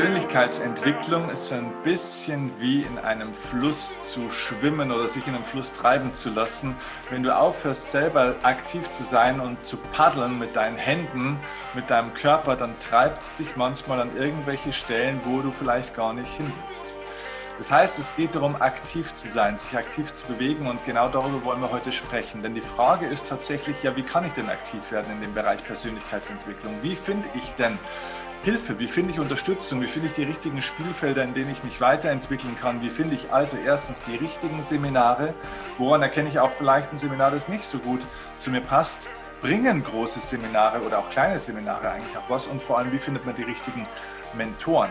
Persönlichkeitsentwicklung ist so ein bisschen wie in einem Fluss zu schwimmen oder sich in einem Fluss treiben zu lassen. Wenn du aufhörst, selber aktiv zu sein und zu paddeln mit deinen Händen, mit deinem Körper, dann treibt es dich manchmal an irgendwelche Stellen, wo du vielleicht gar nicht hin willst. Das heißt, es geht darum, aktiv zu sein, sich aktiv zu bewegen und genau darüber wollen wir heute sprechen. Denn die Frage ist tatsächlich, ja, wie kann ich denn aktiv werden in dem Bereich Persönlichkeitsentwicklung? Wie finde ich denn Hilfe? Wie finde ich Unterstützung? Wie finde ich die richtigen Spielfelder, in denen ich mich weiterentwickeln kann? Wie finde ich also erstens die richtigen Seminare? Woran erkenne ich auch vielleicht ein Seminar, das nicht so gut zu mir passt? Bringen große Seminare oder auch kleine Seminare eigentlich auch was? Und vor allem, wie findet man die richtigen Mentoren?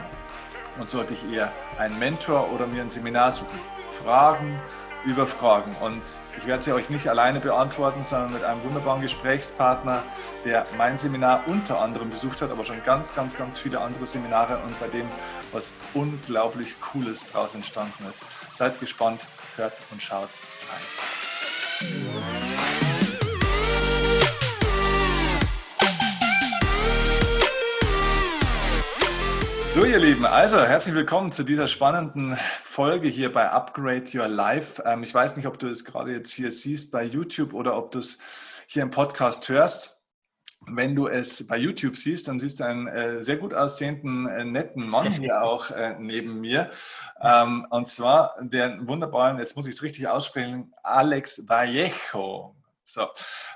Und sollte ich eher einen Mentor oder mir ein Seminar suchen? Fragen, über Fragen. Und ich werde sie euch nicht alleine beantworten, sondern mit einem wunderbaren Gesprächspartner, der mein Seminar unter anderem besucht hat, aber schon ganz, ganz, ganz viele andere Seminare und bei dem was unglaublich Cooles draus entstanden ist. Seid gespannt, hört und schaut rein. So, ihr Lieben, also herzlich willkommen zu dieser spannenden Folge hier bei Upgrade Your Life. Ähm, ich weiß nicht, ob du es gerade jetzt hier siehst bei YouTube oder ob du es hier im Podcast hörst. Wenn du es bei YouTube siehst, dann siehst du einen äh, sehr gut aussehenden, äh, netten Mann hier auch äh, neben mir. Ähm, und zwar den wunderbaren, jetzt muss ich es richtig aussprechen, Alex Vallejo. So,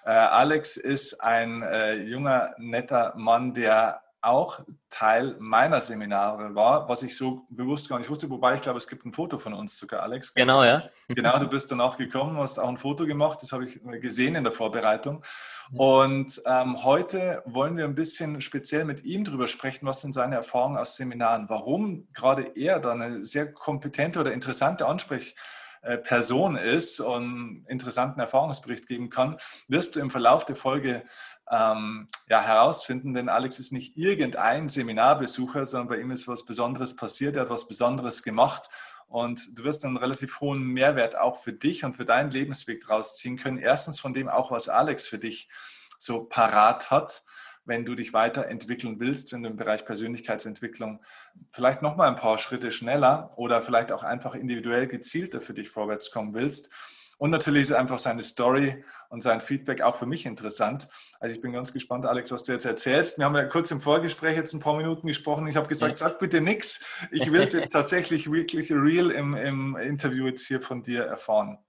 äh, Alex ist ein äh, junger, netter Mann, der auch Teil meiner Seminare war, was ich so bewusst gar nicht wusste, wobei ich glaube, es gibt ein Foto von uns sogar, Alex. Genau, ja. Genau, du bist dann auch gekommen, hast auch ein Foto gemacht, das habe ich gesehen in der Vorbereitung. Und ähm, heute wollen wir ein bisschen speziell mit ihm darüber sprechen, was sind seine Erfahrungen aus Seminaren, warum gerade er da eine sehr kompetente oder interessante Ansprechperson ist und interessanten Erfahrungsbericht geben kann, wirst du im Verlauf der Folge ähm, ja, herausfinden, denn Alex ist nicht irgendein Seminarbesucher, sondern bei ihm ist was Besonderes passiert, er hat was Besonderes gemacht und du wirst einen relativ hohen Mehrwert auch für dich und für deinen Lebensweg draus ziehen können. Erstens von dem auch, was Alex für dich so parat hat, wenn du dich weiterentwickeln willst, wenn du im Bereich Persönlichkeitsentwicklung vielleicht nochmal ein paar Schritte schneller oder vielleicht auch einfach individuell gezielter für dich vorwärts kommen willst. Und natürlich ist einfach seine Story und sein Feedback auch für mich interessant. Also ich bin ganz gespannt, Alex, was du jetzt erzählst. Wir haben ja kurz im Vorgespräch jetzt ein paar Minuten gesprochen. Ich habe gesagt, sag bitte nichts. Ich will es jetzt tatsächlich wirklich real im, im, Interview jetzt hier von dir erfahren.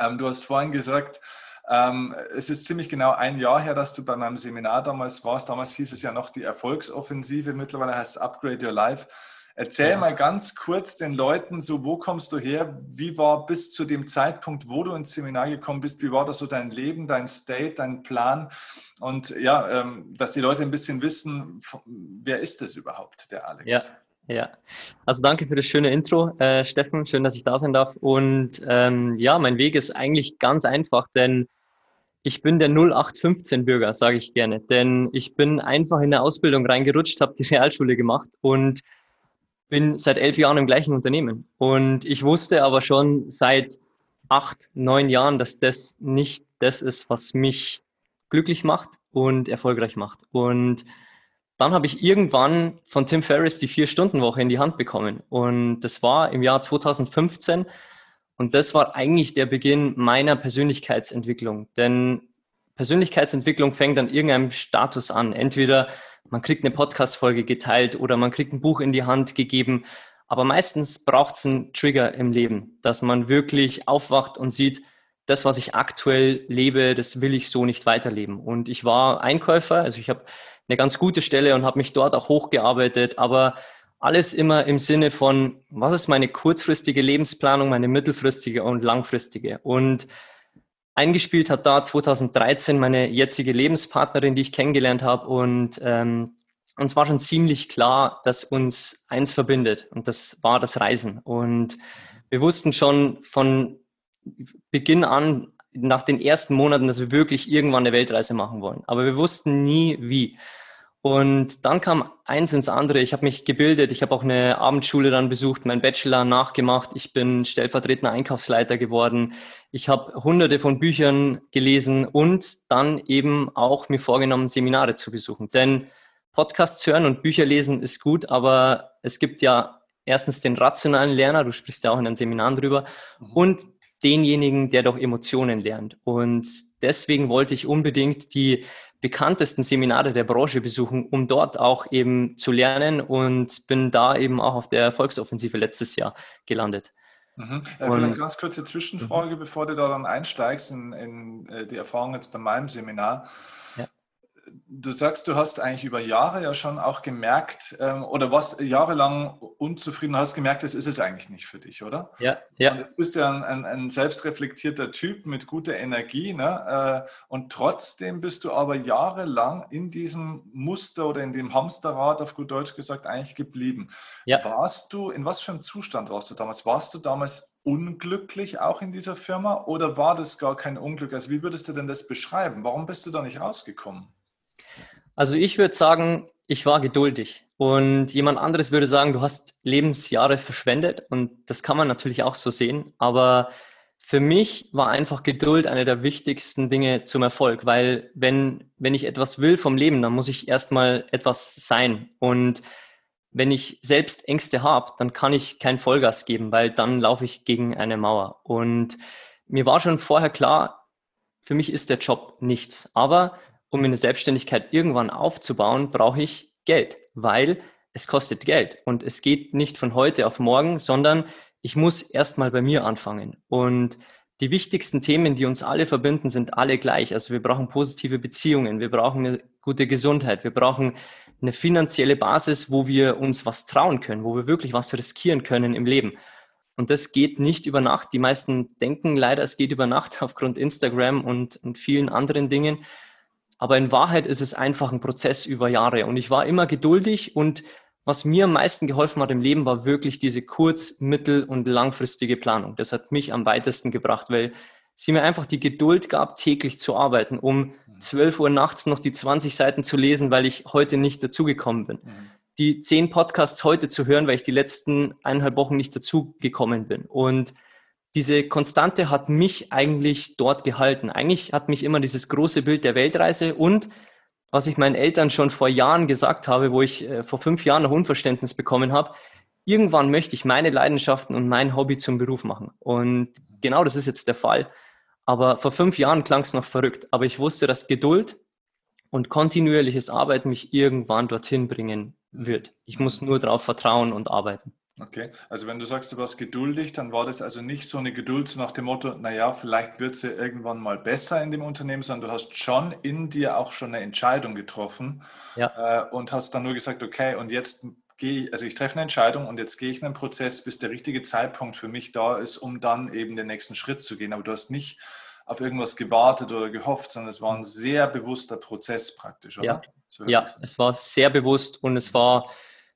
Ähm, du hast vorhin gesagt, ähm, es ist ziemlich genau ein Jahr her, dass du bei meinem Seminar damals warst. Damals hieß es ja noch die Erfolgsoffensive. Mittlerweile heißt es Upgrade Your Life. Erzähl ja. mal ganz kurz den Leuten so, wo kommst du her? Wie war bis zu dem Zeitpunkt, wo du ins Seminar gekommen bist, wie war das so dein Leben, dein State, dein Plan? Und ja, ähm, dass die Leute ein bisschen wissen, wer ist das überhaupt, der Alex? Ja. Ja, also danke für das schöne Intro, äh, Steffen. Schön, dass ich da sein darf. Und ähm, ja, mein Weg ist eigentlich ganz einfach, denn ich bin der 0815-Bürger, sage ich gerne. Denn ich bin einfach in eine Ausbildung reingerutscht, habe die Realschule gemacht und bin seit elf Jahren im gleichen Unternehmen. Und ich wusste aber schon seit acht, neun Jahren, dass das nicht das ist, was mich glücklich macht und erfolgreich macht. Und dann habe ich irgendwann von Tim Ferriss die Vier-Stunden-Woche in die Hand bekommen. Und das war im Jahr 2015. Und das war eigentlich der Beginn meiner Persönlichkeitsentwicklung. Denn Persönlichkeitsentwicklung fängt an irgendeinem Status an. Entweder man kriegt eine Podcast-Folge geteilt oder man kriegt ein Buch in die Hand gegeben. Aber meistens braucht es einen Trigger im Leben, dass man wirklich aufwacht und sieht, das, was ich aktuell lebe, das will ich so nicht weiterleben. Und ich war Einkäufer, also ich habe eine ganz gute Stelle und habe mich dort auch hochgearbeitet, aber alles immer im Sinne von, was ist meine kurzfristige Lebensplanung, meine mittelfristige und langfristige. Und Eingespielt hat da 2013 meine jetzige Lebenspartnerin, die ich kennengelernt habe. Und ähm, uns war schon ziemlich klar, dass uns eins verbindet. Und das war das Reisen. Und wir wussten schon von Beginn an, nach den ersten Monaten, dass wir wirklich irgendwann eine Weltreise machen wollen. Aber wir wussten nie wie. Und dann kam eins ins andere. Ich habe mich gebildet. Ich habe auch eine Abendschule dann besucht, meinen Bachelor nachgemacht. Ich bin stellvertretender Einkaufsleiter geworden. Ich habe hunderte von Büchern gelesen und dann eben auch mir vorgenommen, Seminare zu besuchen. Denn Podcasts hören und Bücher lesen ist gut, aber es gibt ja erstens den rationalen Lerner, du sprichst ja auch in den Seminaren drüber, mhm. und denjenigen, der doch Emotionen lernt. Und deswegen wollte ich unbedingt die bekanntesten Seminare der Branche besuchen, um dort auch eben zu lernen und bin da eben auch auf der Erfolgsoffensive letztes Jahr gelandet. Mhm. Äh, vielleicht eine ganz kurze Zwischenfrage, mhm. bevor du da dann einsteigst in, in äh, die Erfahrung jetzt bei meinem Seminar du sagst, du hast eigentlich über Jahre ja schon auch gemerkt, ähm, oder was jahrelang unzufrieden, hast gemerkt, das ist es eigentlich nicht für dich, oder? Ja, ja. Und jetzt bist du ja ein, ein, ein selbstreflektierter Typ mit guter Energie, ne? Äh, und trotzdem bist du aber jahrelang in diesem Muster oder in dem Hamsterrad, auf gut Deutsch gesagt, eigentlich geblieben. Ja. Warst du, in was für einem Zustand warst du damals? Warst du damals unglücklich auch in dieser Firma oder war das gar kein Unglück? Also wie würdest du denn das beschreiben? Warum bist du da nicht rausgekommen? Also ich würde sagen, ich war geduldig. Und jemand anderes würde sagen, du hast Lebensjahre verschwendet. Und das kann man natürlich auch so sehen. Aber für mich war einfach Geduld eine der wichtigsten Dinge zum Erfolg, weil wenn, wenn ich etwas will vom Leben, dann muss ich erstmal etwas sein. Und wenn ich selbst Ängste habe, dann kann ich kein Vollgas geben, weil dann laufe ich gegen eine Mauer. Und mir war schon vorher klar, für mich ist der Job nichts. Aber um eine Selbstständigkeit irgendwann aufzubauen, brauche ich Geld, weil es kostet Geld und es geht nicht von heute auf morgen, sondern ich muss erstmal bei mir anfangen. Und die wichtigsten Themen, die uns alle verbinden, sind alle gleich. Also wir brauchen positive Beziehungen, wir brauchen eine gute Gesundheit, wir brauchen eine finanzielle Basis, wo wir uns was trauen können, wo wir wirklich was riskieren können im Leben. Und das geht nicht über Nacht. Die meisten denken leider, es geht über Nacht aufgrund Instagram und, und vielen anderen Dingen. Aber in Wahrheit ist es einfach ein Prozess über Jahre. Und ich war immer geduldig und was mir am meisten geholfen hat im Leben, war wirklich diese kurz-, mittel- und langfristige Planung. Das hat mich am weitesten gebracht, weil sie mir einfach die Geduld gab, täglich zu arbeiten, um 12 Uhr nachts noch die 20 Seiten zu lesen, weil ich heute nicht dazugekommen bin. Mhm. Die 10 Podcasts heute zu hören, weil ich die letzten eineinhalb Wochen nicht dazugekommen bin. Und diese Konstante hat mich eigentlich dort gehalten. Eigentlich hat mich immer dieses große Bild der Weltreise und was ich meinen Eltern schon vor Jahren gesagt habe, wo ich äh, vor fünf Jahren noch Unverständnis bekommen habe, irgendwann möchte ich meine Leidenschaften und mein Hobby zum Beruf machen. Und genau das ist jetzt der Fall. Aber vor fünf Jahren klang es noch verrückt. Aber ich wusste, dass Geduld und kontinuierliches Arbeiten mich irgendwann dorthin bringen wird. Ich muss nur darauf vertrauen und arbeiten. Okay, also wenn du sagst, du warst geduldig, dann war das also nicht so eine Geduld so nach dem Motto, naja, vielleicht wird es ja irgendwann mal besser in dem Unternehmen, sondern du hast schon in dir auch schon eine Entscheidung getroffen ja. äh, und hast dann nur gesagt, okay, und jetzt gehe ich, also ich treffe eine Entscheidung und jetzt gehe ich in einen Prozess, bis der richtige Zeitpunkt für mich da ist, um dann eben den nächsten Schritt zu gehen. Aber du hast nicht auf irgendwas gewartet oder gehofft, sondern es war ein sehr bewusster Prozess praktisch, oder? Ja, so ja es war sehr bewusst und es war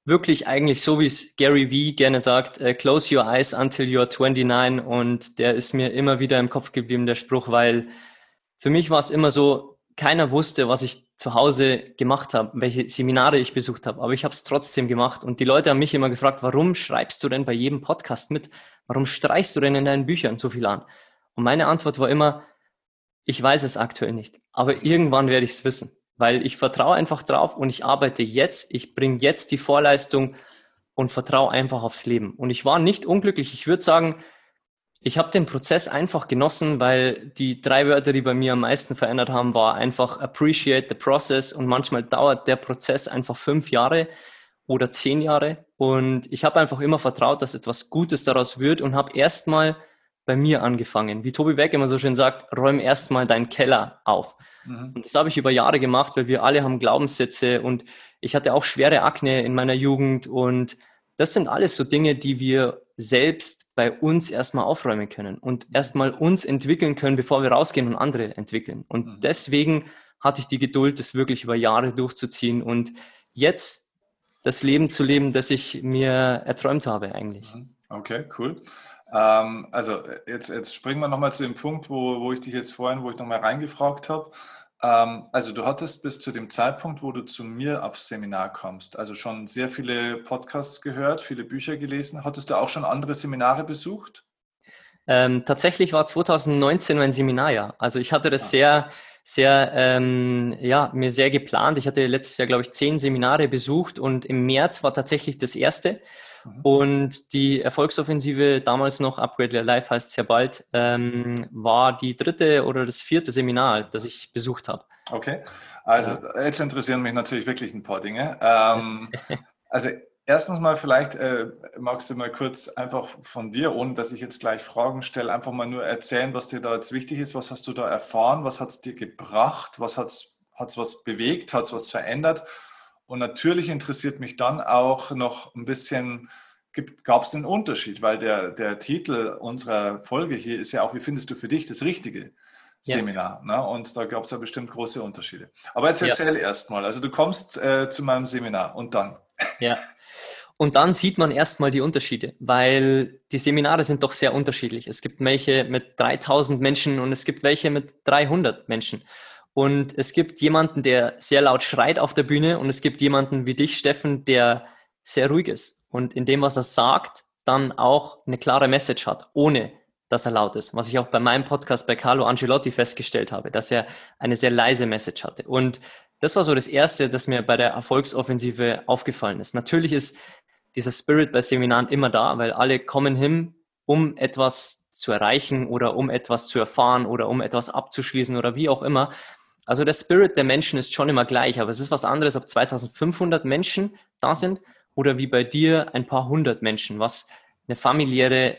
wirklich eigentlich so, wie es Gary Vee gerne sagt, uh, close your eyes until you're 29 und der ist mir immer wieder im Kopf geblieben, der Spruch, weil für mich war es immer so, keiner wusste, was ich zu Hause gemacht habe, welche Seminare ich besucht habe, aber ich habe es trotzdem gemacht und die Leute haben mich immer gefragt, warum schreibst du denn bei jedem Podcast mit? Warum streichst du denn in deinen Büchern so viel an? Und meine Antwort war immer, ich weiß es aktuell nicht, aber irgendwann werde ich es wissen weil ich vertraue einfach drauf und ich arbeite jetzt, ich bringe jetzt die Vorleistung und vertraue einfach aufs Leben. Und ich war nicht unglücklich. Ich würde sagen, ich habe den Prozess einfach genossen, weil die drei Wörter, die bei mir am meisten verändert haben, war einfach appreciate the process und manchmal dauert der Prozess einfach fünf Jahre oder zehn Jahre und ich habe einfach immer vertraut, dass etwas Gutes daraus wird und habe erstmal bei mir angefangen. Wie Tobi Beck immer so schön sagt, räum erstmal deinen Keller auf. Mhm. Und das habe ich über Jahre gemacht, weil wir alle haben Glaubenssätze und ich hatte auch schwere Akne in meiner Jugend und das sind alles so Dinge, die wir selbst bei uns erstmal aufräumen können und erstmal uns entwickeln können, bevor wir rausgehen und andere entwickeln. Und mhm. deswegen hatte ich die Geduld, das wirklich über Jahre durchzuziehen und jetzt das Leben zu leben, das ich mir erträumt habe eigentlich. Mhm. Okay, cool. Ähm, also jetzt, jetzt springen wir nochmal zu dem Punkt, wo, wo ich dich jetzt vorhin, wo ich nochmal reingefragt habe. Ähm, also du hattest bis zu dem Zeitpunkt, wo du zu mir aufs Seminar kommst, also schon sehr viele Podcasts gehört, viele Bücher gelesen. Hattest du auch schon andere Seminare besucht? Ähm, tatsächlich war 2019 mein Seminarjahr. Also ich hatte das ah. sehr, sehr, ähm, ja, mir sehr geplant. Ich hatte letztes Jahr, glaube ich, zehn Seminare besucht und im März war tatsächlich das erste. Mhm. Und die Erfolgsoffensive, damals noch Upgrade Life heißt es ja bald, ähm, war die dritte oder das vierte Seminar, das ich besucht habe. Okay, also jetzt interessieren mich natürlich wirklich ein paar Dinge. Ähm, also Erstens mal, vielleicht äh, magst du mal kurz einfach von dir, ohne dass ich jetzt gleich Fragen stelle, einfach mal nur erzählen, was dir da jetzt wichtig ist. Was hast du da erfahren? Was hat es dir gebracht? Was hat es was bewegt? Hat es was verändert? Und natürlich interessiert mich dann auch noch ein bisschen, gab es einen Unterschied? Weil der, der Titel unserer Folge hier ist ja auch, wie findest du für dich das Richtige? Seminar. Ja. Ne? Und da gab es ja bestimmt große Unterschiede. Aber jetzt erzähl ja. erst mal. Also du kommst äh, zu meinem Seminar und dann. Ja, und dann sieht man erstmal die Unterschiede, weil die Seminare sind doch sehr unterschiedlich. Es gibt welche mit 3000 Menschen und es gibt welche mit 300 Menschen. Und es gibt jemanden, der sehr laut schreit auf der Bühne und es gibt jemanden wie dich, Steffen, der sehr ruhig ist und in dem, was er sagt, dann auch eine klare Message hat, ohne dass er laut ist. Was ich auch bei meinem Podcast bei Carlo Angelotti festgestellt habe, dass er eine sehr leise Message hatte. Und das war so das Erste, das mir bei der Erfolgsoffensive aufgefallen ist. Natürlich ist dieser Spirit bei Seminaren immer da, weil alle kommen hin, um etwas zu erreichen oder um etwas zu erfahren oder um etwas abzuschließen oder wie auch immer. Also der Spirit der Menschen ist schon immer gleich, aber es ist was anderes, ob 2500 Menschen da sind oder wie bei dir ein paar hundert Menschen, was eine familiäre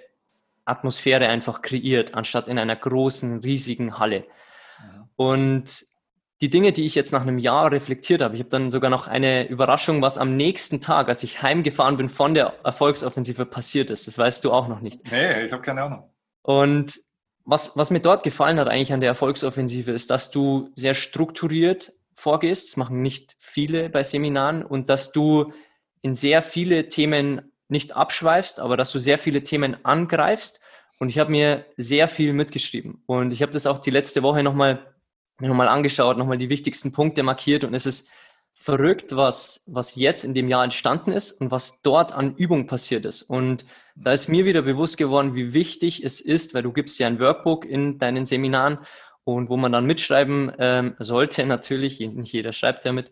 Atmosphäre einfach kreiert, anstatt in einer großen, riesigen Halle. Und die Dinge, die ich jetzt nach einem Jahr reflektiert habe, ich habe dann sogar noch eine Überraschung, was am nächsten Tag, als ich heimgefahren bin von der Erfolgsoffensive passiert ist. Das weißt du auch noch nicht. Nee, ich habe keine Ahnung. Und was, was mir dort gefallen hat eigentlich an der Erfolgsoffensive, ist, dass du sehr strukturiert vorgehst. Das machen nicht viele bei Seminaren und dass du in sehr viele Themen nicht abschweifst, aber dass du sehr viele Themen angreifst. Und ich habe mir sehr viel mitgeschrieben. Und ich habe das auch die letzte Woche nochmal mir nochmal angeschaut, nochmal die wichtigsten Punkte markiert und es ist verrückt, was, was jetzt in dem Jahr entstanden ist und was dort an Übung passiert ist. Und da ist mir wieder bewusst geworden, wie wichtig es ist, weil du gibst ja ein Workbook in deinen Seminaren und wo man dann mitschreiben ähm, sollte, natürlich, nicht jeder schreibt ja mit.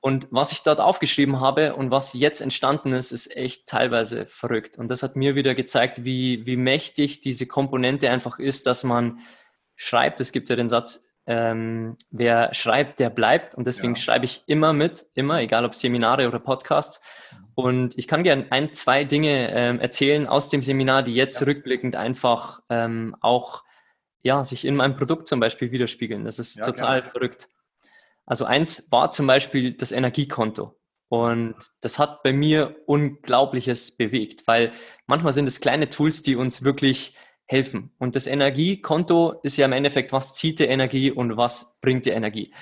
Und was ich dort aufgeschrieben habe und was jetzt entstanden ist, ist echt teilweise verrückt. Und das hat mir wieder gezeigt, wie, wie mächtig diese Komponente einfach ist, dass man schreibt. Es gibt ja den Satz, ähm, wer schreibt, der bleibt. Und deswegen ja. schreibe ich immer mit, immer, egal ob Seminare oder Podcasts. Und ich kann gerne ein, zwei Dinge ähm, erzählen aus dem Seminar, die jetzt ja. rückblickend einfach ähm, auch ja, sich in meinem Produkt zum Beispiel widerspiegeln. Das ist ja, total gerne. verrückt. Also eins war zum Beispiel das Energiekonto. Und das hat bei mir Unglaubliches bewegt, weil manchmal sind es kleine Tools, die uns wirklich helfen. Und das Energiekonto ist ja im Endeffekt, was zieht die Energie und was bringt die Energie.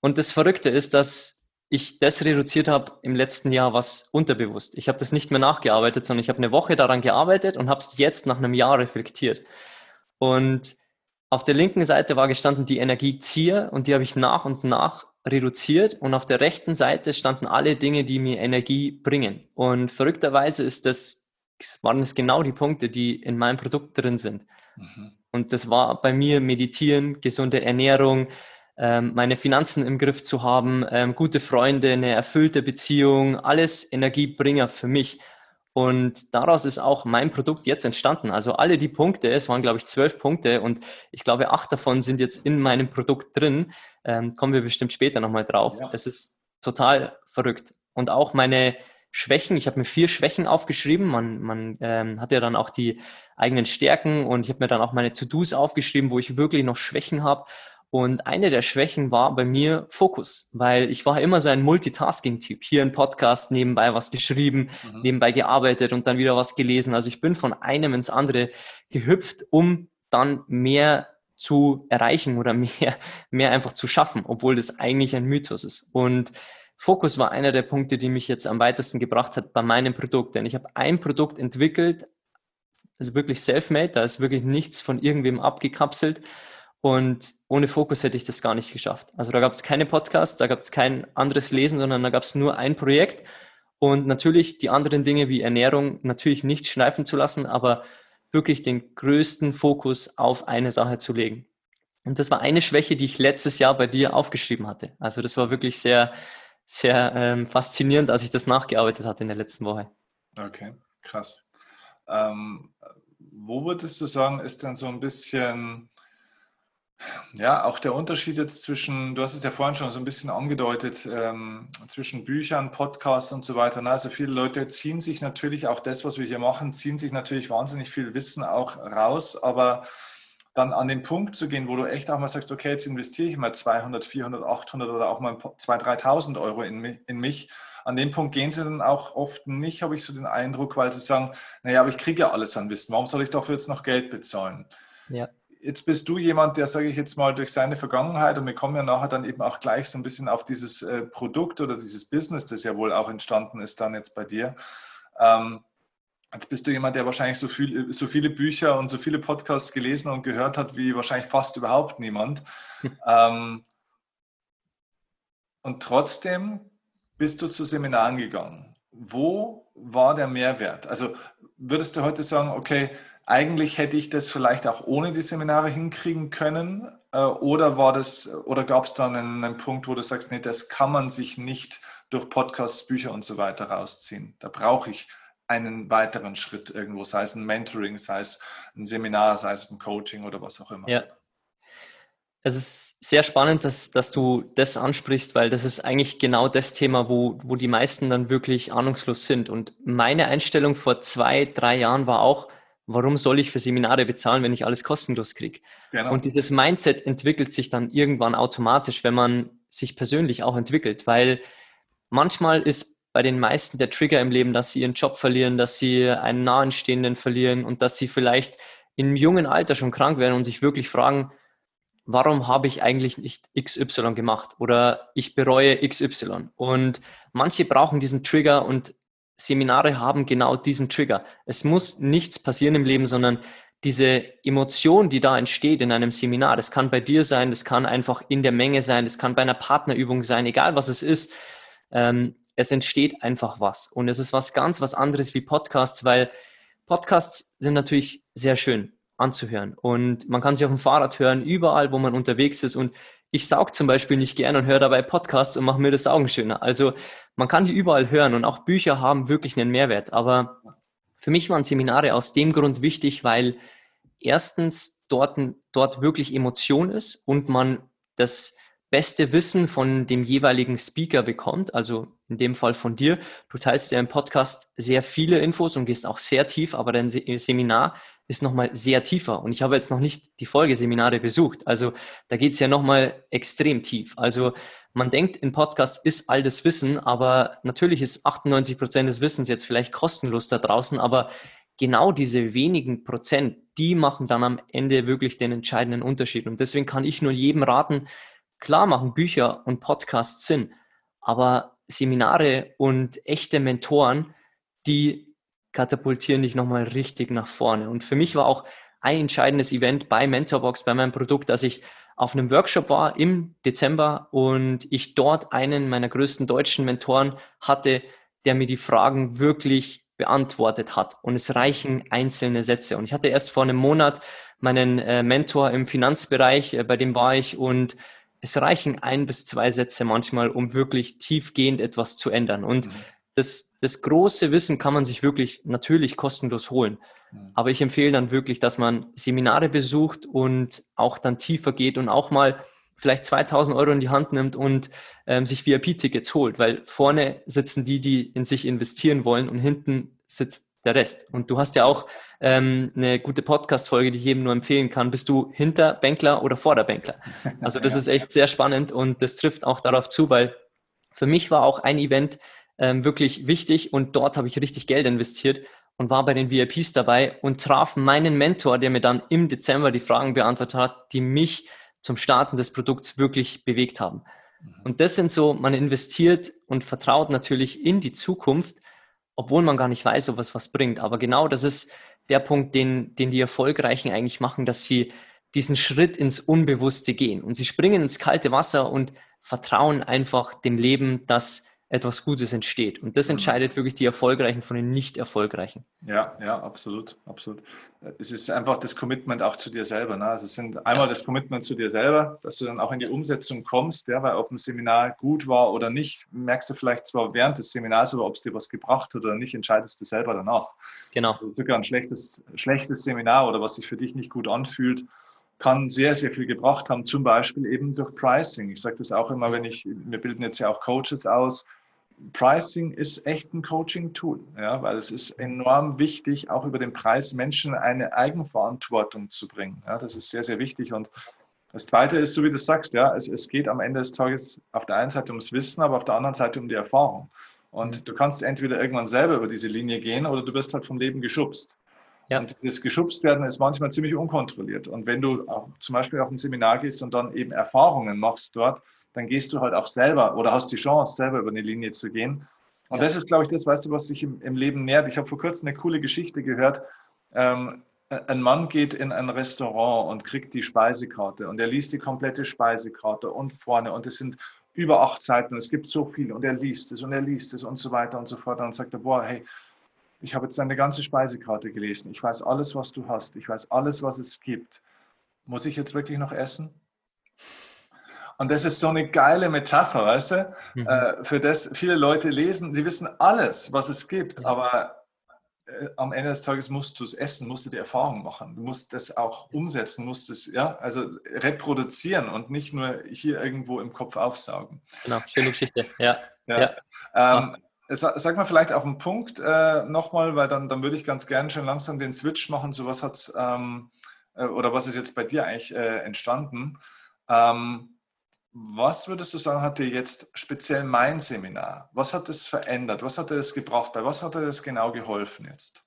Und das Verrückte ist, dass ich das reduziert habe im letzten Jahr, was unterbewusst. Ich habe das nicht mehr nachgearbeitet, sondern ich habe eine Woche daran gearbeitet und habe es jetzt nach einem Jahr reflektiert. Und auf der linken Seite war gestanden die Energiezieher und die habe ich nach und nach reduziert und auf der rechten Seite standen alle Dinge, die mir Energie bringen. Und verrückterweise ist das waren es genau die Punkte, die in meinem Produkt drin sind. Mhm. Und das war bei mir Meditieren, gesunde Ernährung, ähm, meine Finanzen im Griff zu haben, ähm, gute Freunde, eine erfüllte Beziehung, alles Energiebringer für mich. Und daraus ist auch mein Produkt jetzt entstanden. Also alle die Punkte, es waren glaube ich zwölf Punkte und ich glaube acht davon sind jetzt in meinem Produkt drin. Ähm, kommen wir bestimmt später nochmal drauf. Ja. Es ist total verrückt. Und auch meine Schwächen. Ich habe mir vier Schwächen aufgeschrieben. Man, man ähm, hat ja dann auch die eigenen Stärken und ich habe mir dann auch meine To-Dos aufgeschrieben, wo ich wirklich noch Schwächen habe. Und eine der Schwächen war bei mir Fokus, weil ich war immer so ein Multitasking-Typ. Hier ein Podcast, nebenbei was geschrieben, mhm. nebenbei gearbeitet und dann wieder was gelesen. Also ich bin von einem ins andere gehüpft, um dann mehr zu erreichen oder mehr, mehr einfach zu schaffen, obwohl das eigentlich ein Mythos ist. Und Fokus war einer der Punkte, die mich jetzt am weitesten gebracht hat bei meinem Produkt. Denn ich habe ein Produkt entwickelt, also wirklich self-made, da ist wirklich nichts von irgendwem abgekapselt. Und ohne Fokus hätte ich das gar nicht geschafft. Also da gab es keine Podcasts, da gab es kein anderes Lesen, sondern da gab es nur ein Projekt. Und natürlich die anderen Dinge wie Ernährung natürlich nicht schleifen zu lassen, aber wirklich den größten Fokus auf eine Sache zu legen. Und das war eine Schwäche, die ich letztes Jahr bei dir aufgeschrieben hatte. Also das war wirklich sehr, sehr ähm, faszinierend, als ich das nachgearbeitet hatte in der letzten Woche. Okay, krass. Ähm, wo würdest du sagen, ist denn so ein bisschen ja, auch der Unterschied jetzt zwischen, du hast es ja vorhin schon so ein bisschen angedeutet, ähm, zwischen Büchern, Podcasts und so weiter. Also viele Leute ziehen sich natürlich auch das, was wir hier machen, ziehen sich natürlich wahnsinnig viel Wissen auch raus, aber dann an den Punkt zu gehen, wo du echt auch mal sagst, okay, jetzt investiere ich mal 200, 400, 800 oder auch mal 2.000, 3.000 Euro in, in mich. An dem Punkt gehen sie dann auch oft nicht, habe ich so den Eindruck, weil sie sagen, naja, aber ich kriege ja alles an Wissen, warum soll ich dafür jetzt noch Geld bezahlen? Ja jetzt bist du jemand, der, sage ich jetzt mal, durch seine Vergangenheit, und wir kommen ja nachher dann eben auch gleich so ein bisschen auf dieses äh, Produkt oder dieses Business, das ja wohl auch entstanden ist dann jetzt bei dir. Ähm, jetzt bist du jemand, der wahrscheinlich so, viel, so viele Bücher und so viele Podcasts gelesen und gehört hat, wie wahrscheinlich fast überhaupt niemand. ähm, und trotzdem bist du zu Seminaren gegangen. Wo war der Mehrwert? Also würdest du heute sagen, okay, eigentlich hätte ich das vielleicht auch ohne die Seminare hinkriegen können. Äh, oder war das, oder gab es dann einen, einen, Punkt, wo du sagst, nee, das kann man sich nicht durch Podcasts, Bücher und so weiter rausziehen. Da brauche ich einen weiteren Schritt irgendwo, sei es ein Mentoring, sei es ein Seminar, sei es ein Coaching oder was auch immer. Ja. Es ist sehr spannend, dass, dass du das ansprichst, weil das ist eigentlich genau das Thema, wo, wo die meisten dann wirklich ahnungslos sind. Und meine Einstellung vor zwei, drei Jahren war auch, warum soll ich für Seminare bezahlen, wenn ich alles kostenlos kriege? Genau. Und dieses Mindset entwickelt sich dann irgendwann automatisch, wenn man sich persönlich auch entwickelt, weil manchmal ist bei den meisten der Trigger im Leben, dass sie ihren Job verlieren, dass sie einen Nahestehenden verlieren und dass sie vielleicht im jungen Alter schon krank werden und sich wirklich fragen, warum habe ich eigentlich nicht XY gemacht oder ich bereue XY. Und manche brauchen diesen Trigger und Seminare haben genau diesen Trigger. Es muss nichts passieren im Leben, sondern diese Emotion, die da entsteht in einem Seminar, das kann bei dir sein, das kann einfach in der Menge sein, das kann bei einer Partnerübung sein, egal was es ist. Ähm, es entsteht einfach was. Und es ist was ganz was anderes wie Podcasts, weil Podcasts sind natürlich sehr schön anzuhören. Und man kann sie auf dem Fahrrad hören, überall, wo man unterwegs ist. Und ich saug zum Beispiel nicht gern und höre dabei Podcasts und mache mir das Saugen schöner. Also man kann die überall hören und auch Bücher haben wirklich einen Mehrwert. Aber für mich waren Seminare aus dem Grund wichtig, weil erstens dort, dort wirklich Emotion ist und man das beste Wissen von dem jeweiligen Speaker bekommt, also in dem Fall von dir. Du teilst ja im Podcast sehr viele Infos und gehst auch sehr tief, aber dein Seminar ist nochmal sehr tiefer. Und ich habe jetzt noch nicht die Folgeseminare besucht. Also da geht es ja nochmal extrem tief. Also man denkt, in Podcasts ist all das Wissen, aber natürlich ist 98 Prozent des Wissens jetzt vielleicht kostenlos da draußen, aber genau diese wenigen Prozent, die machen dann am Ende wirklich den entscheidenden Unterschied. Und deswegen kann ich nur jedem raten, klar machen Bücher und Podcasts Sinn, aber Seminare und echte Mentoren, die katapultieren dich nochmal richtig nach vorne. Und für mich war auch ein entscheidendes Event bei Mentorbox, bei meinem Produkt, dass ich auf einem Workshop war im Dezember und ich dort einen meiner größten deutschen Mentoren hatte, der mir die Fragen wirklich beantwortet hat. Und es reichen einzelne Sätze. Und ich hatte erst vor einem Monat meinen äh, Mentor im Finanzbereich, äh, bei dem war ich und es reichen ein bis zwei Sätze manchmal, um wirklich tiefgehend etwas zu ändern. Und mhm das, das große Wissen kann man sich wirklich natürlich kostenlos holen. Mhm. Aber ich empfehle dann wirklich, dass man Seminare besucht und auch dann tiefer geht und auch mal vielleicht 2000 Euro in die Hand nimmt und ähm, sich VIP-Tickets holt, weil vorne sitzen die, die in sich investieren wollen und hinten sitzt der Rest. Und du hast ja auch ähm, eine gute Podcast-Folge, die ich jedem nur empfehlen kann. Bist du hinter Bänkler oder vor der Bänkler? Also das ja. ist echt sehr spannend und das trifft auch darauf zu, weil für mich war auch ein Event, ähm, wirklich wichtig und dort habe ich richtig Geld investiert und war bei den VIPs dabei und traf meinen Mentor, der mir dann im Dezember die Fragen beantwortet hat, die mich zum Starten des Produkts wirklich bewegt haben. Mhm. Und das sind so, man investiert und vertraut natürlich in die Zukunft, obwohl man gar nicht weiß, ob es was bringt. Aber genau das ist der Punkt, den, den die Erfolgreichen eigentlich machen, dass sie diesen Schritt ins Unbewusste gehen. Und sie springen ins kalte Wasser und vertrauen einfach dem Leben, dass etwas Gutes entsteht. Und das entscheidet wirklich die Erfolgreichen von den nicht Erfolgreichen. Ja, ja, absolut, absolut. Es ist einfach das Commitment auch zu dir selber. Ne? Also es sind einmal ja. das Commitment zu dir selber, dass du dann auch in die Umsetzung kommst, ja, weil ob ein Seminar gut war oder nicht, merkst du vielleicht zwar während des Seminars, aber ob es dir was gebracht hat oder nicht, entscheidest du selber danach. Genau. Also sogar ein schlechtes, schlechtes Seminar oder was sich für dich nicht gut anfühlt, kann sehr, sehr viel gebracht haben, zum Beispiel eben durch Pricing. Ich sage das auch immer, wenn ich, wir bilden jetzt ja auch Coaches aus, Pricing ist echt ein Coaching-Tool, ja, weil es ist enorm wichtig, auch über den Preis Menschen eine Eigenverantwortung zu bringen. Ja, das ist sehr, sehr wichtig. Und das Zweite ist, so wie du sagst, ja, es, es geht am Ende des Tages auf der einen Seite ums Wissen, aber auf der anderen Seite um die Erfahrung. Und mhm. du kannst entweder irgendwann selber über diese Linie gehen oder du wirst halt vom Leben geschubst. Ja. Und das geschubst werden ist manchmal ziemlich unkontrolliert. Und wenn du zum Beispiel auf ein Seminar gehst und dann eben Erfahrungen machst dort, dann gehst du halt auch selber oder hast die Chance, selber über eine Linie zu gehen. Und ja. das ist, glaube ich, das, weißt du, was sich im, im Leben nährt. Ich habe vor kurzem eine coole Geschichte gehört. Ähm, ein Mann geht in ein Restaurant und kriegt die Speisekarte und er liest die komplette Speisekarte und vorne und es sind über acht Seiten und es gibt so viel und er liest es und er liest es und so weiter und so fort. Und dann sagt er, boah, hey, ich habe jetzt deine ganze Speisekarte gelesen. Ich weiß alles, was du hast. Ich weiß alles, was es gibt. Muss ich jetzt wirklich noch essen? Und das ist so eine geile Metapher, weißt du? Mhm. Äh, für das viele Leute lesen, sie wissen alles, was es gibt, ja. aber äh, am Ende des Tages musst du es essen, musst du die Erfahrung machen. Du musst das auch umsetzen, musst es, ja, also reproduzieren und nicht nur hier irgendwo im Kopf aufsaugen. Genau, schöne Geschichte, ja. ja. ja. Ähm, Sag mal vielleicht auf den Punkt äh, nochmal, weil dann, dann würde ich ganz gerne schon langsam den Switch machen. So was hat's ähm, äh, oder was ist jetzt bei dir eigentlich äh, entstanden? Ähm, was würdest du sagen, hat dir jetzt speziell mein Seminar? Was hat es verändert? Was hat es gebracht? Bei was hat es genau geholfen jetzt?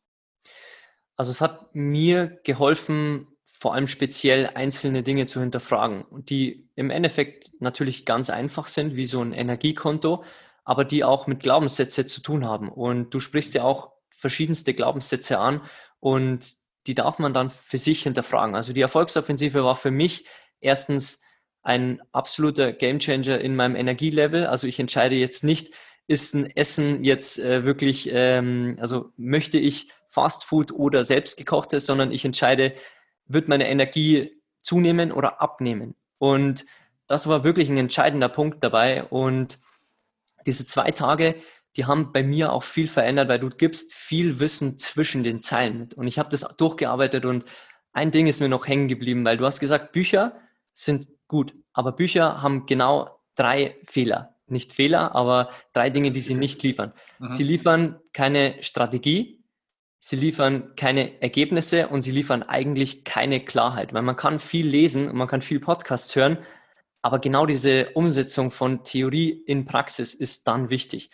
Also es hat mir geholfen, vor allem speziell einzelne Dinge zu hinterfragen, die im Endeffekt natürlich ganz einfach sind, wie so ein Energiekonto, aber die auch mit Glaubenssätze zu tun haben. Und du sprichst ja auch verschiedenste Glaubenssätze an und die darf man dann für sich hinterfragen. Also die Erfolgsoffensive war für mich erstens ein absoluter Gamechanger in meinem Energielevel. Also ich entscheide jetzt nicht, ist ein Essen jetzt äh, wirklich, ähm, also möchte ich Fastfood oder selbstgekochtes, sondern ich entscheide, wird meine Energie zunehmen oder abnehmen. Und das war wirklich ein entscheidender Punkt dabei. Und diese zwei Tage, die haben bei mir auch viel verändert, weil du gibst viel Wissen zwischen den Zeilen mit. Und ich habe das durchgearbeitet und ein Ding ist mir noch hängen geblieben, weil du hast gesagt, Bücher sind gut. Aber Bücher haben genau drei Fehler. Nicht Fehler, aber drei Dinge, die sie nicht liefern. Mhm. Sie liefern keine Strategie, sie liefern keine Ergebnisse und sie liefern eigentlich keine Klarheit, weil man kann viel lesen und man kann viel Podcasts hören, aber genau diese Umsetzung von Theorie in Praxis ist dann wichtig.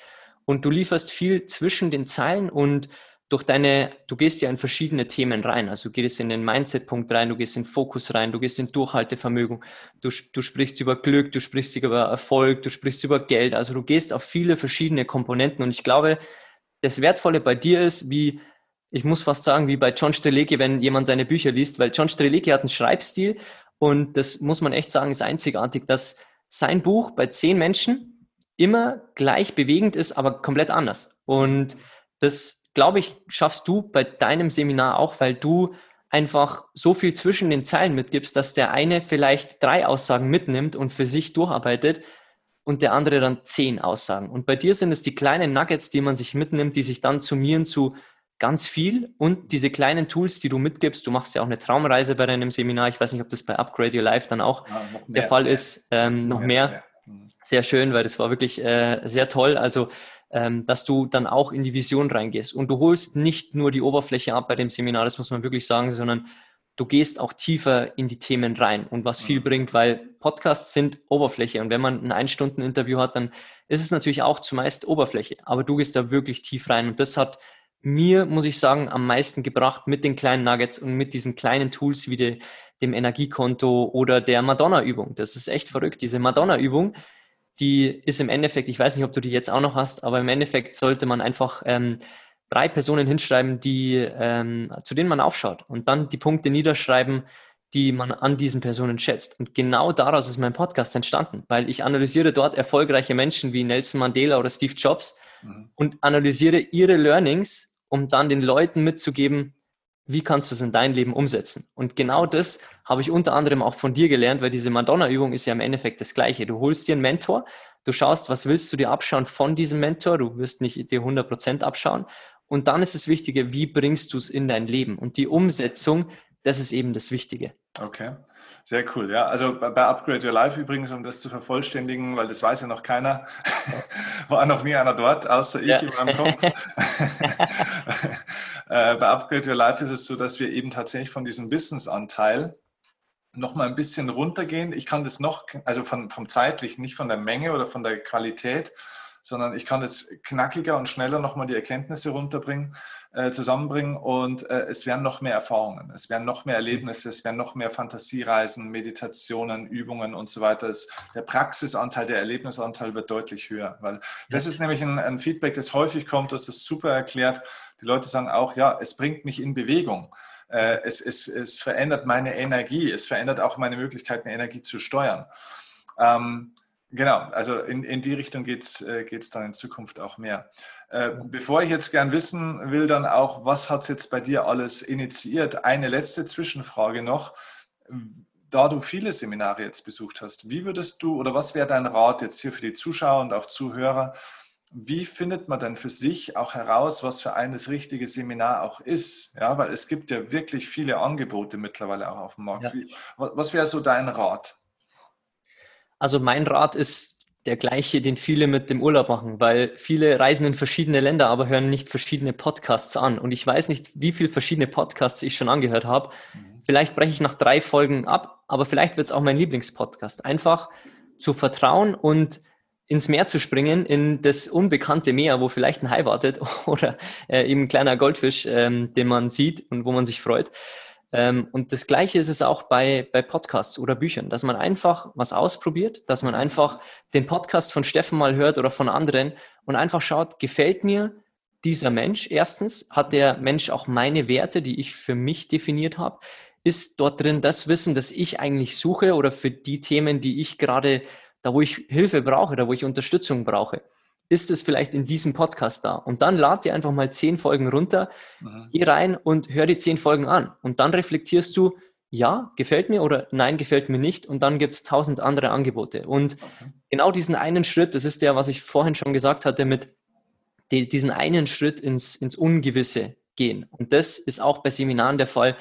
Und du lieferst viel zwischen den Zeilen und durch deine, du gehst ja in verschiedene Themen rein. Also du gehst in den Mindset-Punkt rein, du gehst in Fokus rein, du gehst in Durchhaltevermögen, du, du sprichst über Glück, du sprichst über Erfolg, du sprichst über Geld. Also du gehst auf viele verschiedene Komponenten und ich glaube, das Wertvolle bei dir ist, wie, ich muss fast sagen, wie bei John Strelecki, wenn jemand seine Bücher liest, weil John Strelecki hat einen Schreibstil und das muss man echt sagen, ist einzigartig, dass sein Buch bei zehn Menschen immer gleich bewegend ist, aber komplett anders. Und das glaube ich, schaffst du bei deinem Seminar auch, weil du einfach so viel zwischen den Zeilen mitgibst, dass der eine vielleicht drei Aussagen mitnimmt und für sich durcharbeitet und der andere dann zehn Aussagen. Und bei dir sind es die kleinen Nuggets, die man sich mitnimmt, die sich dann summieren zu ganz viel und diese kleinen Tools, die du mitgibst. Du machst ja auch eine Traumreise bei deinem Seminar. Ich weiß nicht, ob das bei Upgrade Your Life dann auch ja, der Fall mehr. ist. Ähm, noch mehr. mehr. Mhm. Sehr schön, weil das war wirklich äh, sehr toll. Also dass du dann auch in die Vision reingehst. Und du holst nicht nur die Oberfläche ab bei dem Seminar, das muss man wirklich sagen, sondern du gehst auch tiefer in die Themen rein und was viel bringt, weil Podcasts sind Oberfläche und wenn man ein Ein-Stunden-Interview hat, dann ist es natürlich auch zumeist Oberfläche, aber du gehst da wirklich tief rein und das hat mir, muss ich sagen, am meisten gebracht mit den kleinen Nuggets und mit diesen kleinen Tools wie de, dem Energiekonto oder der Madonna-Übung. Das ist echt verrückt. Diese Madonna-Übung, die ist im Endeffekt, ich weiß nicht, ob du die jetzt auch noch hast, aber im Endeffekt sollte man einfach ähm, drei Personen hinschreiben, die, ähm, zu denen man aufschaut und dann die Punkte niederschreiben, die man an diesen Personen schätzt. Und genau daraus ist mein Podcast entstanden, weil ich analysiere dort erfolgreiche Menschen wie Nelson Mandela oder Steve Jobs mhm. und analysiere ihre Learnings, um dann den Leuten mitzugeben, wie kannst du es in dein Leben umsetzen? Und genau das habe ich unter anderem auch von dir gelernt, weil diese Madonna-Übung ist ja im Endeffekt das Gleiche. Du holst dir einen Mentor, du schaust, was willst du dir abschauen von diesem Mentor, du wirst nicht dir 100% abschauen. Und dann ist das Wichtige, wie bringst du es in dein Leben? Und die Umsetzung, das ist eben das Wichtige. Okay, sehr cool. Ja, also bei Upgrade Your Life übrigens, um das zu vervollständigen, weil das weiß ja noch keiner, war noch nie einer dort, außer ich ja. in meinem Kopf. Äh, bei Upgrade Your Life ist es so, dass wir eben tatsächlich von diesem Wissensanteil noch mal ein bisschen runtergehen. Ich kann das noch, also von, vom zeitlichen, nicht von der Menge oder von der Qualität, sondern ich kann es knackiger und schneller noch mal die Erkenntnisse runterbringen. Äh, zusammenbringen und äh, es werden noch mehr Erfahrungen, es werden noch mehr Erlebnisse, es werden noch mehr Fantasiereisen, Meditationen, Übungen und so weiter. Es, der Praxisanteil, der Erlebnisanteil wird deutlich höher, weil das ist nämlich ein, ein Feedback, das häufig kommt, das ist super erklärt. Die Leute sagen auch, ja, es bringt mich in Bewegung. Äh, es, es, es verändert meine Energie, es verändert auch meine Möglichkeit, eine Energie zu steuern. Ähm, Genau, also in, in die Richtung geht es äh, dann in Zukunft auch mehr. Äh, bevor ich jetzt gern wissen will, dann auch, was hat es jetzt bei dir alles initiiert? Eine letzte Zwischenfrage noch. Da du viele Seminare jetzt besucht hast, wie würdest du oder was wäre dein Rat jetzt hier für die Zuschauer und auch Zuhörer? Wie findet man denn für sich auch heraus, was für ein das richtige Seminar auch ist? Ja, weil es gibt ja wirklich viele Angebote mittlerweile auch auf dem Markt. Ja. Was wäre so dein Rat? Also mein Rat ist der gleiche, den viele mit dem Urlaub machen, weil viele reisen in verschiedene Länder, aber hören nicht verschiedene Podcasts an. Und ich weiß nicht, wie viele verschiedene Podcasts ich schon angehört habe. Mhm. Vielleicht breche ich nach drei Folgen ab, aber vielleicht wird es auch mein Lieblingspodcast. Einfach zu vertrauen und ins Meer zu springen, in das unbekannte Meer, wo vielleicht ein Hai wartet oder äh, eben ein kleiner Goldfisch, ähm, den man sieht und wo man sich freut. Ähm, und das Gleiche ist es auch bei, bei Podcasts oder Büchern, dass man einfach was ausprobiert, dass man einfach den Podcast von Steffen mal hört oder von anderen und einfach schaut, gefällt mir dieser Mensch? Erstens, hat der Mensch auch meine Werte, die ich für mich definiert habe? Ist dort drin das Wissen, das ich eigentlich suche oder für die Themen, die ich gerade, da wo ich Hilfe brauche, da wo ich Unterstützung brauche? Ist es vielleicht in diesem Podcast da? Und dann lad dir einfach mal zehn Folgen runter, mhm. geh rein und hör die zehn Folgen an. Und dann reflektierst du, ja, gefällt mir oder nein, gefällt mir nicht. Und dann gibt es tausend andere Angebote. Und okay. genau diesen einen Schritt, das ist der, was ich vorhin schon gesagt hatte, mit die, diesen einen Schritt ins, ins Ungewisse gehen. Und das ist auch bei Seminaren der Fall.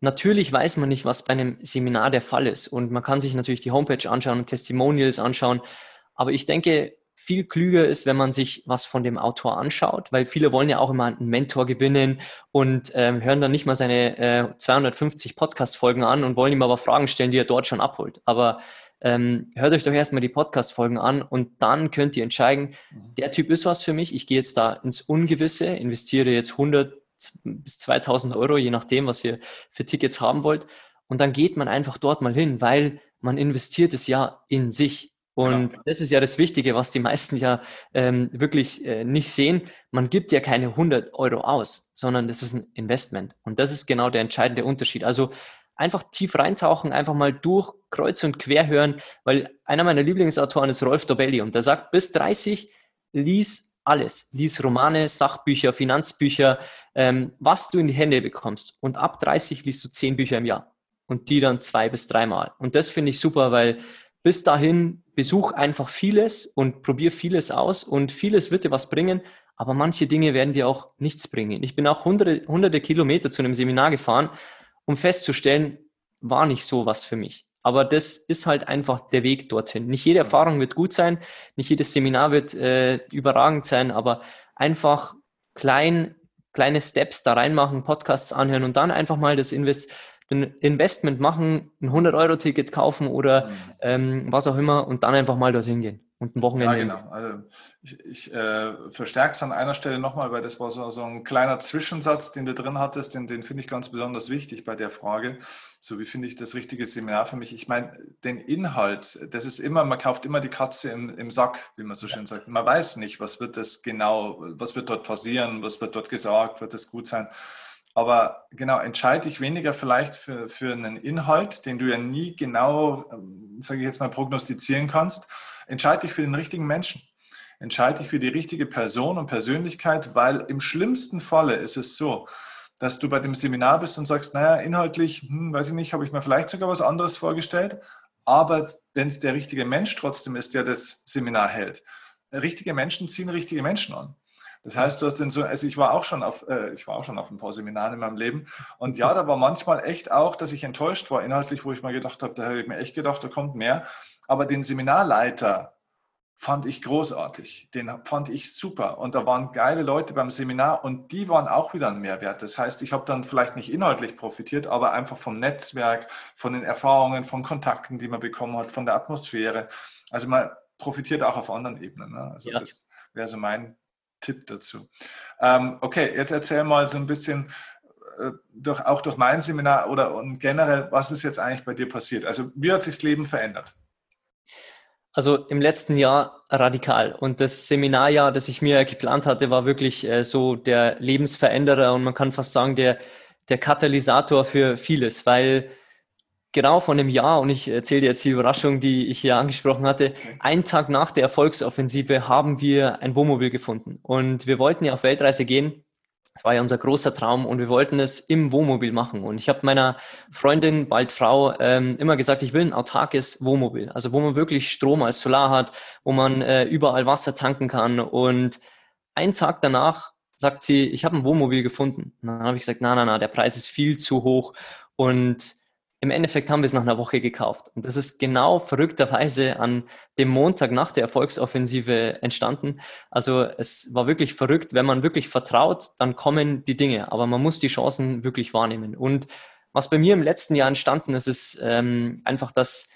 Natürlich weiß man nicht, was bei einem Seminar der Fall ist. Und man kann sich natürlich die Homepage anschauen und Testimonials anschauen. Aber ich denke, viel klüger ist, wenn man sich was von dem Autor anschaut, weil viele wollen ja auch immer einen Mentor gewinnen und ähm, hören dann nicht mal seine äh, 250 Podcast-Folgen an und wollen ihm aber Fragen stellen, die er dort schon abholt. Aber ähm, hört euch doch erstmal die Podcast-Folgen an und dann könnt ihr entscheiden, mhm. der Typ ist was für mich, ich gehe jetzt da ins Ungewisse, investiere jetzt 100 bis 2000 Euro, je nachdem, was ihr für Tickets haben wollt. Und dann geht man einfach dort mal hin, weil man investiert es ja in sich. Und genau. das ist ja das Wichtige, was die meisten ja ähm, wirklich äh, nicht sehen. Man gibt ja keine 100 Euro aus, sondern das ist ein Investment. Und das ist genau der entscheidende Unterschied. Also einfach tief reintauchen, einfach mal durch, kreuz und quer hören, weil einer meiner Lieblingsautoren ist Rolf Dobelli und der sagt, bis 30 lies alles. Lies Romane, Sachbücher, Finanzbücher, ähm, was du in die Hände bekommst. Und ab 30 liest du 10 Bücher im Jahr und die dann zwei bis dreimal. Und das finde ich super, weil bis dahin besuch einfach vieles und probier vieles aus und vieles wird dir was bringen, aber manche Dinge werden dir auch nichts bringen. Ich bin auch hunderte, hunderte Kilometer zu einem Seminar gefahren, um festzustellen, war nicht so was für mich. Aber das ist halt einfach der Weg dorthin. Nicht jede Erfahrung wird gut sein, nicht jedes Seminar wird äh, überragend sein, aber einfach klein, kleine Steps da reinmachen, Podcasts anhören und dann einfach mal das Invest ein Investment machen, ein 100-Euro-Ticket kaufen oder mhm. ähm, was auch immer und dann einfach mal dorthin gehen und ein Wochenende. Ja, genau. Also ich, ich äh, verstärke es an einer Stelle nochmal, weil das war so, so ein kleiner Zwischensatz, den du drin hattest, den, den finde ich ganz besonders wichtig bei der Frage. So, wie finde ich das richtige Seminar für mich? Ich meine, den Inhalt, das ist immer, man kauft immer die Katze im, im Sack, wie man so schön sagt. Man weiß nicht, was wird das genau, was wird dort passieren, was wird dort gesagt, wird das gut sein. Aber genau, entscheide dich weniger vielleicht für, für einen Inhalt, den du ja nie genau, ähm, sage ich jetzt mal, prognostizieren kannst. Entscheide dich für den richtigen Menschen. Entscheide dich für die richtige Person und Persönlichkeit, weil im schlimmsten Falle ist es so, dass du bei dem Seminar bist und sagst, naja, inhaltlich, hm, weiß ich nicht, habe ich mir vielleicht sogar was anderes vorgestellt. Aber wenn es der richtige Mensch trotzdem ist, der das Seminar hält, richtige Menschen ziehen richtige Menschen an. Das heißt, du hast den so, also ich war auch schon auf, äh, ich war auch schon auf ein paar Seminaren in meinem Leben. Und ja, da war manchmal echt auch, dass ich enttäuscht war inhaltlich, wo ich mal gedacht habe, da habe ich mir echt gedacht, da kommt mehr. Aber den Seminarleiter fand ich großartig. Den fand ich super. Und da waren geile Leute beim Seminar und die waren auch wieder ein Mehrwert. Das heißt, ich habe dann vielleicht nicht inhaltlich profitiert, aber einfach vom Netzwerk, von den Erfahrungen, von Kontakten, die man bekommen hat, von der Atmosphäre. Also man profitiert auch auf anderen Ebenen. Ne? Also ja. das wäre so mein Tipp dazu. Ähm, okay, jetzt erzähl mal so ein bisschen, äh, durch, auch durch mein Seminar oder und generell, was ist jetzt eigentlich bei dir passiert? Also wie hat sich das Leben verändert? Also im letzten Jahr radikal. Und das Seminarjahr, das ich mir geplant hatte, war wirklich äh, so der Lebensveränderer und man kann fast sagen, der, der Katalysator für vieles, weil genau von einem Jahr, und ich erzähle dir jetzt die Überraschung, die ich hier angesprochen hatte, okay. einen Tag nach der Erfolgsoffensive haben wir ein Wohnmobil gefunden. Und wir wollten ja auf Weltreise gehen. Das war ja unser großer Traum und wir wollten es im Wohnmobil machen. Und ich habe meiner Freundin, bald Frau, ähm, immer gesagt, ich will ein autarkes Wohnmobil. Also wo man wirklich Strom als Solar hat, wo man äh, überall Wasser tanken kann. Und einen Tag danach sagt sie, ich habe ein Wohnmobil gefunden. Und dann habe ich gesagt, na, na, na, der Preis ist viel zu hoch. Und im Endeffekt haben wir es nach einer Woche gekauft. Und das ist genau verrückterweise an dem Montag nach der Erfolgsoffensive entstanden. Also es war wirklich verrückt. Wenn man wirklich vertraut, dann kommen die Dinge. Aber man muss die Chancen wirklich wahrnehmen. Und was bei mir im letzten Jahr entstanden ist, ist ähm, einfach, dass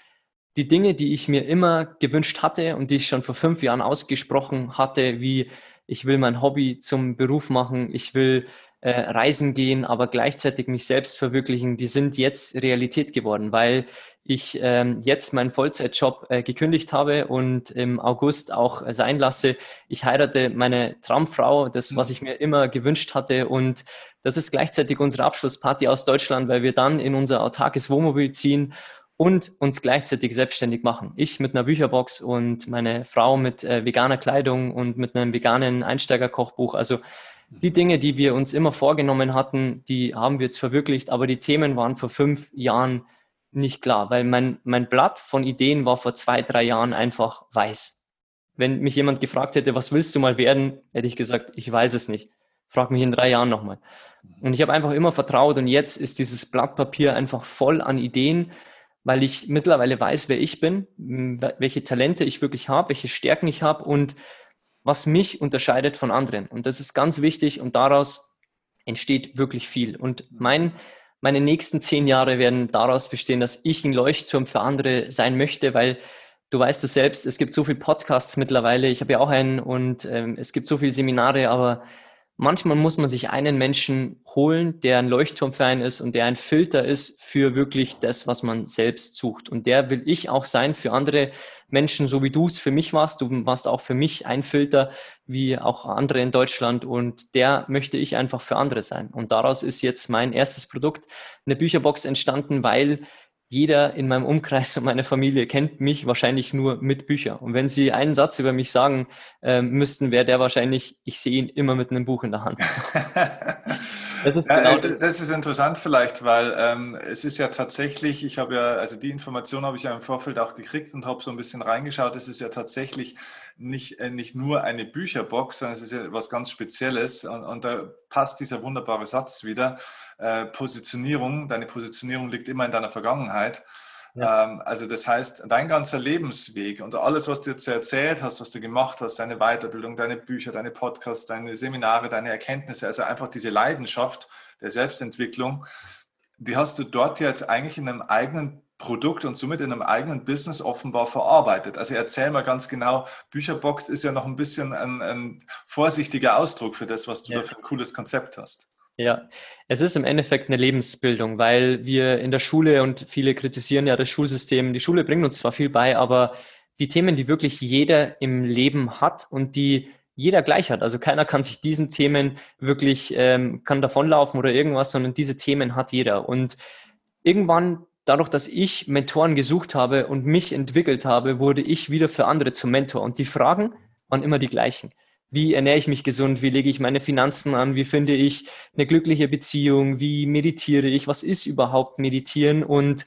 die Dinge, die ich mir immer gewünscht hatte und die ich schon vor fünf Jahren ausgesprochen hatte, wie ich will mein Hobby zum Beruf machen, ich will äh, reisen gehen, aber gleichzeitig mich selbst verwirklichen, die sind jetzt Realität geworden, weil ich ähm, jetzt meinen Vollzeitjob äh, gekündigt habe und im August auch sein lasse. Ich heirate meine Traumfrau, das, was mhm. ich mir immer gewünscht hatte. Und das ist gleichzeitig unsere Abschlussparty aus Deutschland, weil wir dann in unser autarkes Wohnmobil ziehen und uns gleichzeitig selbstständig machen. Ich mit einer Bücherbox und meine Frau mit äh, veganer Kleidung und mit einem veganen Einsteigerkochbuch. Also die Dinge, die wir uns immer vorgenommen hatten, die haben wir jetzt verwirklicht, aber die Themen waren vor fünf Jahren nicht klar, weil mein, mein Blatt von Ideen war vor zwei, drei Jahren einfach weiß. Wenn mich jemand gefragt hätte, was willst du mal werden, hätte ich gesagt, ich weiß es nicht. Frag mich in drei Jahren nochmal. Und ich habe einfach immer vertraut und jetzt ist dieses Blatt Papier einfach voll an Ideen, weil ich mittlerweile weiß, wer ich bin, welche Talente ich wirklich habe, welche Stärken ich habe und was mich unterscheidet von anderen. Und das ist ganz wichtig und daraus entsteht wirklich viel. Und mein, meine nächsten zehn Jahre werden daraus bestehen, dass ich ein Leuchtturm für andere sein möchte, weil du weißt es selbst, es gibt so viele Podcasts mittlerweile. Ich habe ja auch einen und ähm, es gibt so viele Seminare, aber manchmal muss man sich einen Menschen holen, der ein Leuchtturm für einen ist und der ein Filter ist für wirklich das, was man selbst sucht. Und der will ich auch sein für andere Menschen, so wie du es für mich warst. Du warst auch für mich ein Filter, wie auch andere in Deutschland. Und der möchte ich einfach für andere sein. Und daraus ist jetzt mein erstes Produkt, eine Bücherbox entstanden, weil jeder in meinem Umkreis und meine Familie kennt mich wahrscheinlich nur mit Büchern. Und wenn sie einen Satz über mich sagen äh, müssten, wäre der wahrscheinlich, ich sehe ihn immer mit einem Buch in der Hand. das, ist genau ja, das ist interessant vielleicht, weil ähm, es ist ja tatsächlich, ich habe ja, also die Information habe ich ja im Vorfeld auch gekriegt und habe so ein bisschen reingeschaut, es ist ja tatsächlich nicht, äh, nicht nur eine Bücherbox, sondern es ist ja was ganz Spezielles und, und da passt dieser wunderbare Satz wieder äh, Positionierung, deine Positionierung liegt immer in deiner Vergangenheit. Ja. Ähm, also das heißt, dein ganzer Lebensweg und alles, was du jetzt erzählt hast, was du gemacht hast, deine Weiterbildung, deine Bücher, deine Podcasts, deine Seminare, deine Erkenntnisse, also einfach diese Leidenschaft der Selbstentwicklung, die hast du dort jetzt eigentlich in einem eigenen Produkt und somit in einem eigenen Business offenbar verarbeitet. Also erzähl mal ganz genau, Bücherbox ist ja noch ein bisschen ein, ein vorsichtiger Ausdruck für das, was du ja. da für ein cooles Konzept hast. Ja, es ist im Endeffekt eine Lebensbildung, weil wir in der Schule und viele kritisieren ja das Schulsystem. Die Schule bringt uns zwar viel bei, aber die Themen, die wirklich jeder im Leben hat und die jeder gleich hat. Also keiner kann sich diesen Themen wirklich, ähm, kann davonlaufen oder irgendwas, sondern diese Themen hat jeder. Und irgendwann, dadurch, dass ich Mentoren gesucht habe und mich entwickelt habe, wurde ich wieder für andere zum Mentor. Und die Fragen waren immer die gleichen. Wie ernähre ich mich gesund? Wie lege ich meine Finanzen an? Wie finde ich eine glückliche Beziehung? Wie meditiere ich? Was ist überhaupt Meditieren? Und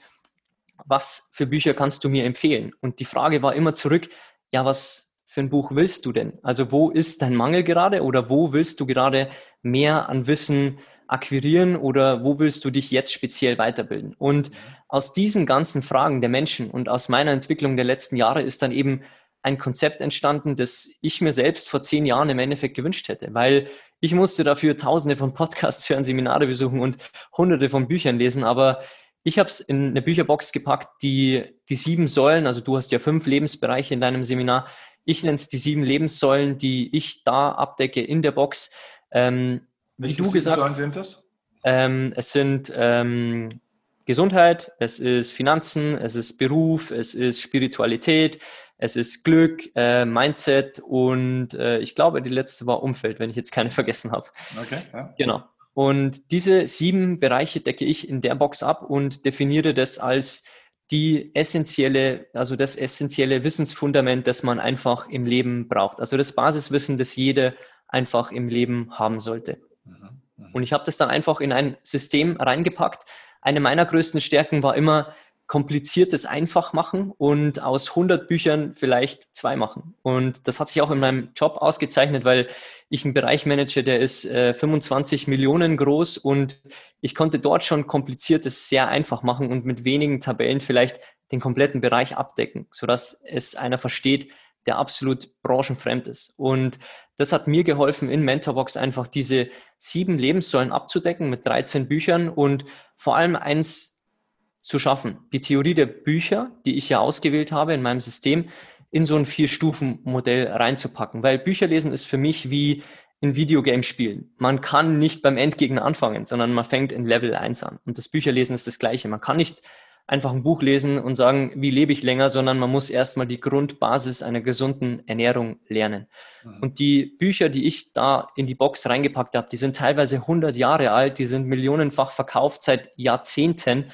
was für Bücher kannst du mir empfehlen? Und die Frage war immer zurück, ja, was für ein Buch willst du denn? Also wo ist dein Mangel gerade oder wo willst du gerade mehr an Wissen akquirieren oder wo willst du dich jetzt speziell weiterbilden? Und aus diesen ganzen Fragen der Menschen und aus meiner Entwicklung der letzten Jahre ist dann eben ein Konzept entstanden, das ich mir selbst vor zehn Jahren im Endeffekt gewünscht hätte, weil ich musste dafür tausende von Podcasts hören, Seminare besuchen und hunderte von Büchern lesen, aber ich habe es in eine Bücherbox gepackt, die die sieben Säulen, also du hast ja fünf Lebensbereiche in deinem Seminar, ich nenne es die sieben Lebenssäulen, die ich da abdecke in der Box. Ähm, wie du gesagt Säulen sind das? Ähm, es sind ähm, Gesundheit, es ist Finanzen, es ist Beruf, es ist Spiritualität, es ist Glück, äh, Mindset und äh, ich glaube, die letzte war Umfeld, wenn ich jetzt keine vergessen habe. Okay. Ja. Genau. Und diese sieben Bereiche decke ich in der Box ab und definiere das als die essentielle, also das essentielle Wissensfundament, das man einfach im Leben braucht. Also das Basiswissen, das jeder einfach im Leben haben sollte. Mhm, mhm. Und ich habe das dann einfach in ein System reingepackt. Eine meiner größten Stärken war immer, kompliziertes einfach machen und aus 100 Büchern vielleicht zwei machen. Und das hat sich auch in meinem Job ausgezeichnet, weil ich einen Bereich manage, der ist äh, 25 Millionen groß und ich konnte dort schon kompliziertes sehr einfach machen und mit wenigen Tabellen vielleicht den kompletten Bereich abdecken, sodass es einer versteht, der absolut branchenfremd ist. Und das hat mir geholfen, in Mentorbox einfach diese sieben Lebenssäulen abzudecken mit 13 Büchern und vor allem eins zu schaffen, die Theorie der Bücher, die ich ja ausgewählt habe in meinem System, in so ein Vier-Stufen-Modell reinzupacken. Weil Bücher lesen ist für mich wie in Videogame spielen. Man kann nicht beim Endgegner anfangen, sondern man fängt in Level 1 an. Und das Bücherlesen ist das Gleiche. Man kann nicht einfach ein Buch lesen und sagen, wie lebe ich länger, sondern man muss erstmal die Grundbasis einer gesunden Ernährung lernen. Mhm. Und die Bücher, die ich da in die Box reingepackt habe, die sind teilweise 100 Jahre alt, die sind millionenfach verkauft seit Jahrzehnten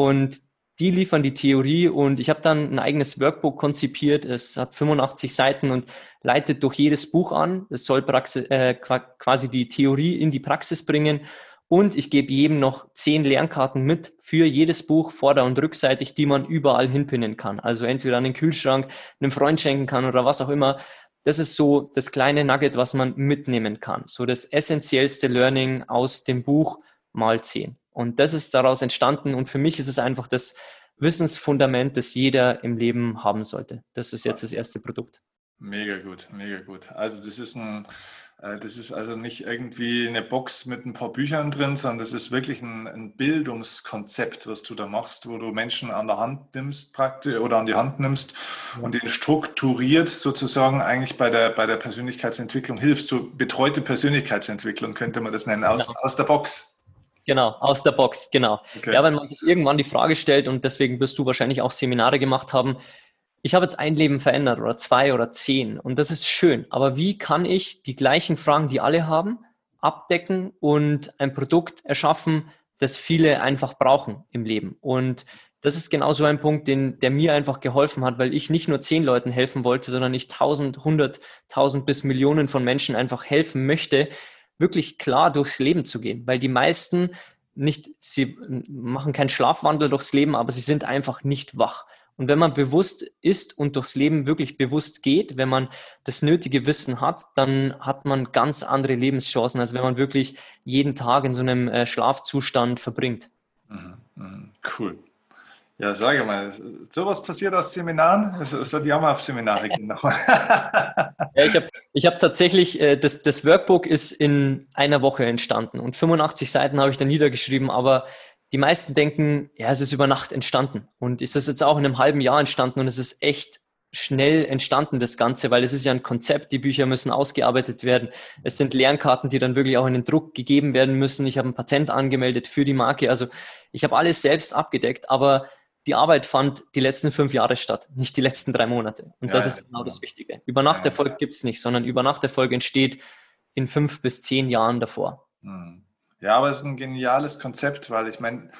und die liefern die Theorie und ich habe dann ein eigenes Workbook konzipiert. Es hat 85 Seiten und leitet durch jedes Buch an. Es soll Praxis, äh, quasi die Theorie in die Praxis bringen. Und ich gebe jedem noch zehn Lernkarten mit für jedes Buch, vorder- und rückseitig, die man überall hinpinnen kann. Also entweder an den Kühlschrank, einem Freund schenken kann oder was auch immer. Das ist so das kleine Nugget, was man mitnehmen kann. So das essentiellste Learning aus dem Buch mal zehn. Und das ist daraus entstanden. Und für mich ist es einfach das Wissensfundament, das jeder im Leben haben sollte. Das ist jetzt das erste Produkt. Mega gut, mega gut. Also das ist ein, äh, das ist also nicht irgendwie eine Box mit ein paar Büchern drin, sondern das ist wirklich ein, ein, Bildungskonzept, was du da machst, wo du Menschen an der Hand nimmst praktisch oder an die Hand nimmst und ihnen strukturiert sozusagen eigentlich bei der, bei der Persönlichkeitsentwicklung hilfst. So betreute Persönlichkeitsentwicklung könnte man das nennen, aus, ja. aus der Box. Genau, aus der Box, genau. Okay. Ja, wenn man sich irgendwann die Frage stellt, und deswegen wirst du wahrscheinlich auch Seminare gemacht haben, ich habe jetzt ein Leben verändert oder zwei oder zehn und das ist schön, aber wie kann ich die gleichen Fragen, die alle haben, abdecken und ein Produkt erschaffen, das viele einfach brauchen im Leben? Und das ist genau so ein Punkt, den, der mir einfach geholfen hat, weil ich nicht nur zehn Leuten helfen wollte, sondern ich tausend, hunderttausend bis Millionen von Menschen einfach helfen möchte, wirklich klar durchs Leben zu gehen, weil die meisten nicht, sie machen keinen Schlafwandel durchs Leben, aber sie sind einfach nicht wach. Und wenn man bewusst ist und durchs Leben wirklich bewusst geht, wenn man das nötige Wissen hat, dann hat man ganz andere Lebenschancen, als wenn man wirklich jeden Tag in so einem äh, Schlafzustand verbringt. Mhm, mhm. Cool. Ja, sage mal, sowas passiert aus Seminaren? Es sollte ja mal auf Seminare gehen. ja, ich habe ich hab tatsächlich, äh, das, das Workbook ist in einer Woche entstanden und 85 Seiten habe ich da niedergeschrieben, aber die meisten denken, ja, es ist über Nacht entstanden und ist das jetzt auch in einem halben Jahr entstanden und es ist echt schnell entstanden, das Ganze, weil es ist ja ein Konzept, die Bücher müssen ausgearbeitet werden. Es sind Lernkarten, die dann wirklich auch in den Druck gegeben werden müssen. Ich habe ein Patent angemeldet für die Marke. Also ich habe alles selbst abgedeckt, aber die Arbeit fand die letzten fünf Jahre statt, nicht die letzten drei Monate. Und ja, das ist genau das Wichtige. Übernachterfolg gibt es nicht, sondern Übernachterfolg entsteht in fünf bis zehn Jahren davor. Hm. Ja, aber es ist ein geniales Konzept, weil ich meine,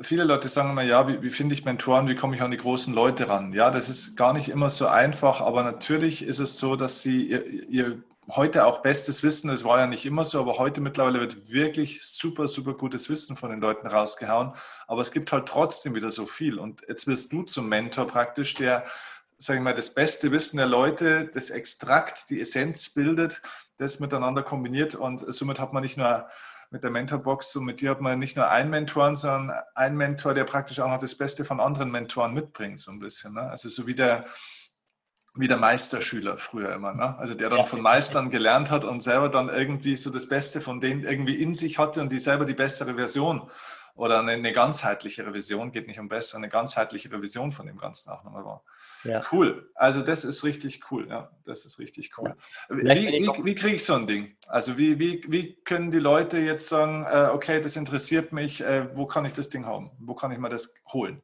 viele Leute sagen immer, ja, wie, wie finde ich Mentoren, wie komme ich an die großen Leute ran? Ja, das ist gar nicht immer so einfach, aber natürlich ist es so, dass sie ihr, ihr heute auch bestes Wissen, es war ja nicht immer so, aber heute mittlerweile wird wirklich super, super gutes Wissen von den Leuten rausgehauen. Aber es gibt halt trotzdem wieder so viel. Und jetzt wirst du zum Mentor praktisch, der, sage ich mal, das beste Wissen der Leute, das Extrakt, die Essenz bildet, das miteinander kombiniert. Und somit hat man nicht nur mit der Mentorbox, so mit dir hat man nicht nur einen Mentor, sondern einen Mentor, der praktisch auch noch das Beste von anderen Mentoren mitbringt, so ein bisschen. Ne? Also so wie der wie der Meisterschüler früher immer, ne? also der dann ja. von Meistern gelernt hat und selber dann irgendwie so das Beste von denen irgendwie in sich hatte und die selber die bessere Version oder eine, eine ganzheitlichere Vision, geht nicht um besser, eine ganzheitlichere Vision von dem Ganzen auch nochmal war. Ja. Cool, also das ist richtig cool, ja, das ist richtig cool. Ja. Wie, wie, wie kriege ich so ein Ding? Also wie, wie, wie können die Leute jetzt sagen, äh, okay, das interessiert mich, äh, wo kann ich das Ding haben? Wo kann ich mir das holen?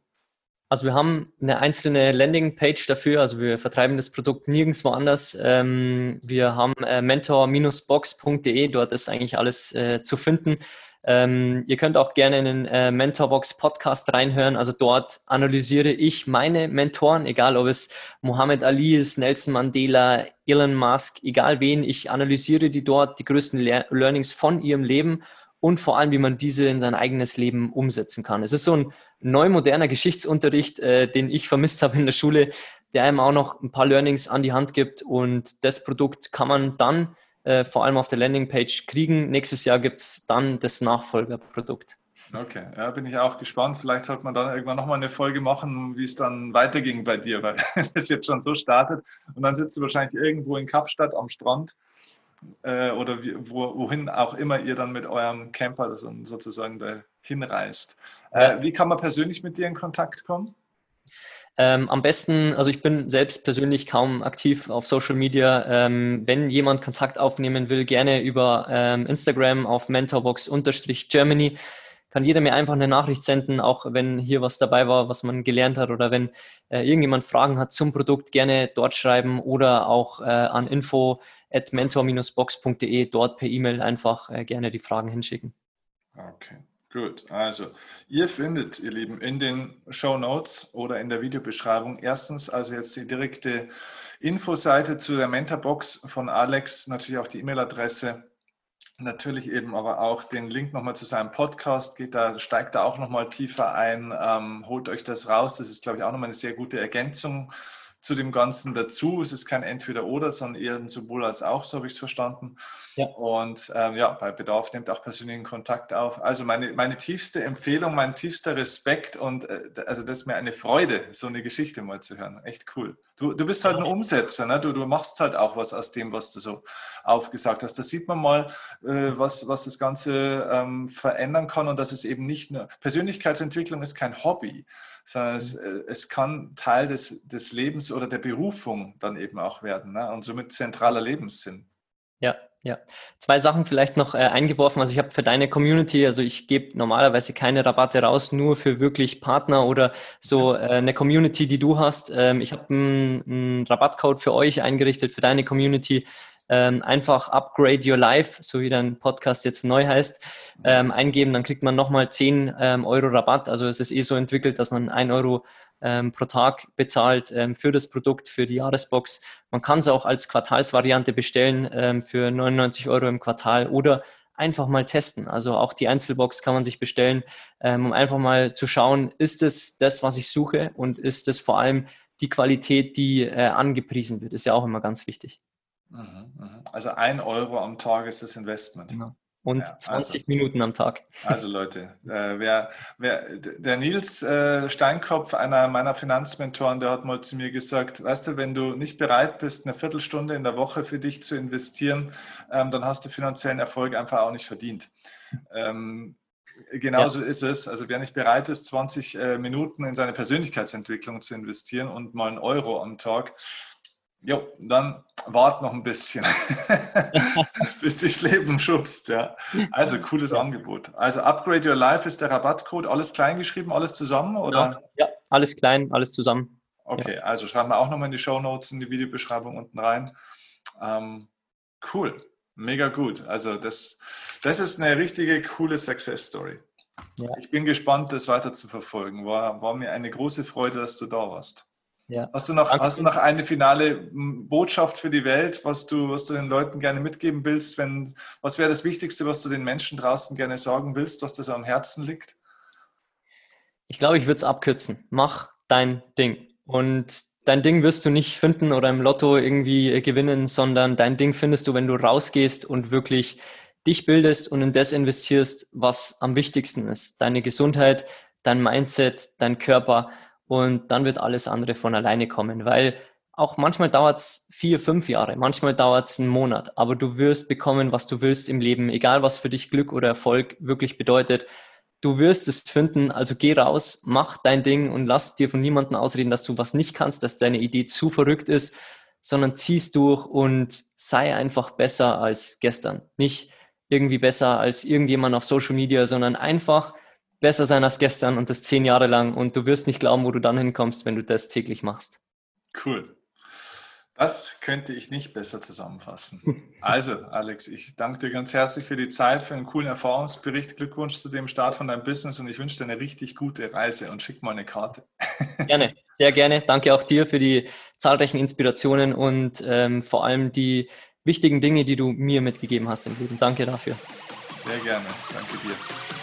Also wir haben eine einzelne Landingpage dafür, also wir vertreiben das Produkt nirgendwo anders. Ähm, wir haben äh, mentor-box.de, dort ist eigentlich alles äh, zu finden. Ähm, ihr könnt auch gerne in den äh, Mentorbox Podcast reinhören. Also dort analysiere ich meine Mentoren, egal ob es Muhammad Ali ist, Nelson Mandela, Elon Musk, egal wen. Ich analysiere die dort, die größten Le Learnings von ihrem Leben und vor allem, wie man diese in sein eigenes Leben umsetzen kann. Es ist so ein neu moderner Geschichtsunterricht, äh, den ich vermisst habe in der Schule, der einem auch noch ein paar Learnings an die Hand gibt. Und das Produkt kann man dann äh, vor allem auf der Landingpage kriegen. Nächstes Jahr gibt es dann das Nachfolgerprodukt. Okay, ja, bin ich auch gespannt. Vielleicht sollte man dann irgendwann nochmal eine Folge machen, wie es dann weiterging bei dir, weil es jetzt schon so startet. Und dann sitzt du wahrscheinlich irgendwo in Kapstadt am Strand äh, oder wie, wo, wohin auch immer ihr dann mit eurem Camper sozusagen dahin reist. Äh, wie kann man persönlich mit dir in Kontakt kommen? Ähm, am besten, also ich bin selbst persönlich kaum aktiv auf Social Media. Ähm, wenn jemand Kontakt aufnehmen will, gerne über ähm, Instagram auf mentorbox-germany. Kann jeder mir einfach eine Nachricht senden, auch wenn hier was dabei war, was man gelernt hat oder wenn äh, irgendjemand Fragen hat zum Produkt, gerne dort schreiben oder auch äh, an info at mentor-box.de dort per E-Mail einfach äh, gerne die Fragen hinschicken. Okay. Gut, also ihr findet, ihr Lieben, in den Show Notes oder in der Videobeschreibung erstens also jetzt die direkte Infoseite zu der Mentorbox von Alex, natürlich auch die E-Mail-Adresse, natürlich eben aber auch den Link nochmal zu seinem Podcast, geht da, steigt da auch nochmal tiefer ein, ähm, holt euch das raus, das ist glaube ich auch nochmal eine sehr gute Ergänzung zu dem Ganzen dazu. Es ist kein Entweder-Oder, sondern eher ein sowohl als auch, so habe ich es verstanden. Ja. Und ähm, ja, bei Bedarf nimmt auch persönlichen Kontakt auf. Also meine, meine tiefste Empfehlung, mein tiefster Respekt und äh, also das ist mir eine Freude, so eine Geschichte mal zu hören. Echt cool. Du, du bist halt ein Umsetzer, ne? du, du machst halt auch was aus dem, was du so aufgesagt hast. Da sieht man mal, äh, was, was das Ganze ähm, verändern kann und dass es eben nicht nur, Persönlichkeitsentwicklung ist kein Hobby, sondern es, mhm. äh, es kann Teil des, des Lebens oder der Berufung dann eben auch werden ne? und somit zentraler Lebenssinn. Ja, ja. Zwei Sachen vielleicht noch äh, eingeworfen. Also ich habe für deine Community, also ich gebe normalerweise keine Rabatte raus, nur für wirklich Partner oder so äh, eine Community, die du hast. Ähm, ich habe einen Rabattcode für euch eingerichtet, für deine Community ähm, einfach Upgrade Your Life, so wie dein Podcast jetzt neu heißt, ähm, eingeben, dann kriegt man nochmal 10 ähm, Euro Rabatt. Also es ist eh so entwickelt, dass man 1 Euro ähm, pro Tag bezahlt ähm, für das Produkt, für die Jahresbox. Man kann es auch als Quartalsvariante bestellen ähm, für 99 Euro im Quartal oder einfach mal testen. Also auch die Einzelbox kann man sich bestellen, um einfach mal zu schauen, ist es das, was ich suche und ist es vor allem die Qualität, die äh, angepriesen wird. Ist ja auch immer ganz wichtig. Mhm, mhm. Also ein Euro am Tag ist das Investment. Genau. Und ja, 20 also, Minuten am Tag. Also Leute, äh, wer, wer, der Nils äh, Steinkopf, einer meiner Finanzmentoren, der hat mal zu mir gesagt, weißt du, wenn du nicht bereit bist, eine Viertelstunde in der Woche für dich zu investieren, ähm, dann hast du finanziellen Erfolg einfach auch nicht verdient. Ähm, genauso ja. ist es. Also wer nicht bereit ist, 20 äh, Minuten in seine Persönlichkeitsentwicklung zu investieren und mal einen Euro am Tag, Jo, dann wart noch ein bisschen, bis du das Leben schubst. Ja. Also cooles ja. Angebot. Also Upgrade Your Life ist der Rabattcode. Alles klein geschrieben, alles zusammen? Oder? Ja, ja alles klein, alles zusammen. Okay, ja. also schreiben wir auch nochmal in die Show Notes, in die Videobeschreibung unten rein. Ähm, cool, mega gut. Also das, das ist eine richtige coole Success Story. Ich bin gespannt, das weiter zu verfolgen. War, war mir eine große Freude, dass du da warst. Ja. Hast, du noch, hast du noch eine finale Botschaft für die Welt, was du, was du den Leuten gerne mitgeben willst? Wenn, was wäre das Wichtigste, was du den Menschen draußen gerne sagen willst, was dir so am Herzen liegt? Ich glaube, ich würde es abkürzen. Mach dein Ding. Und dein Ding wirst du nicht finden oder im Lotto irgendwie gewinnen, sondern dein Ding findest du, wenn du rausgehst und wirklich dich bildest und in das investierst, was am wichtigsten ist. Deine Gesundheit, dein Mindset, dein Körper und dann wird alles andere von alleine kommen, weil auch manchmal dauert es vier, fünf Jahre, manchmal dauert es einen Monat, aber du wirst bekommen, was du willst im Leben, egal was für dich Glück oder Erfolg wirklich bedeutet. Du wirst es finden, also geh raus, mach dein Ding und lass dir von niemandem ausreden, dass du was nicht kannst, dass deine Idee zu verrückt ist, sondern zieh's durch und sei einfach besser als gestern. Nicht irgendwie besser als irgendjemand auf Social Media, sondern einfach besser sein als gestern und das zehn Jahre lang und du wirst nicht glauben, wo du dann hinkommst, wenn du das täglich machst. Cool. Das könnte ich nicht besser zusammenfassen. Also, Alex, ich danke dir ganz herzlich für die Zeit, für einen coolen Erfahrungsbericht. Glückwunsch zu dem Start von deinem Business und ich wünsche dir eine richtig gute Reise und schick mal eine Karte. Gerne, sehr gerne. Danke auch dir für die zahlreichen Inspirationen und ähm, vor allem die wichtigen Dinge, die du mir mitgegeben hast im Leben. Danke dafür. Sehr gerne. Danke dir.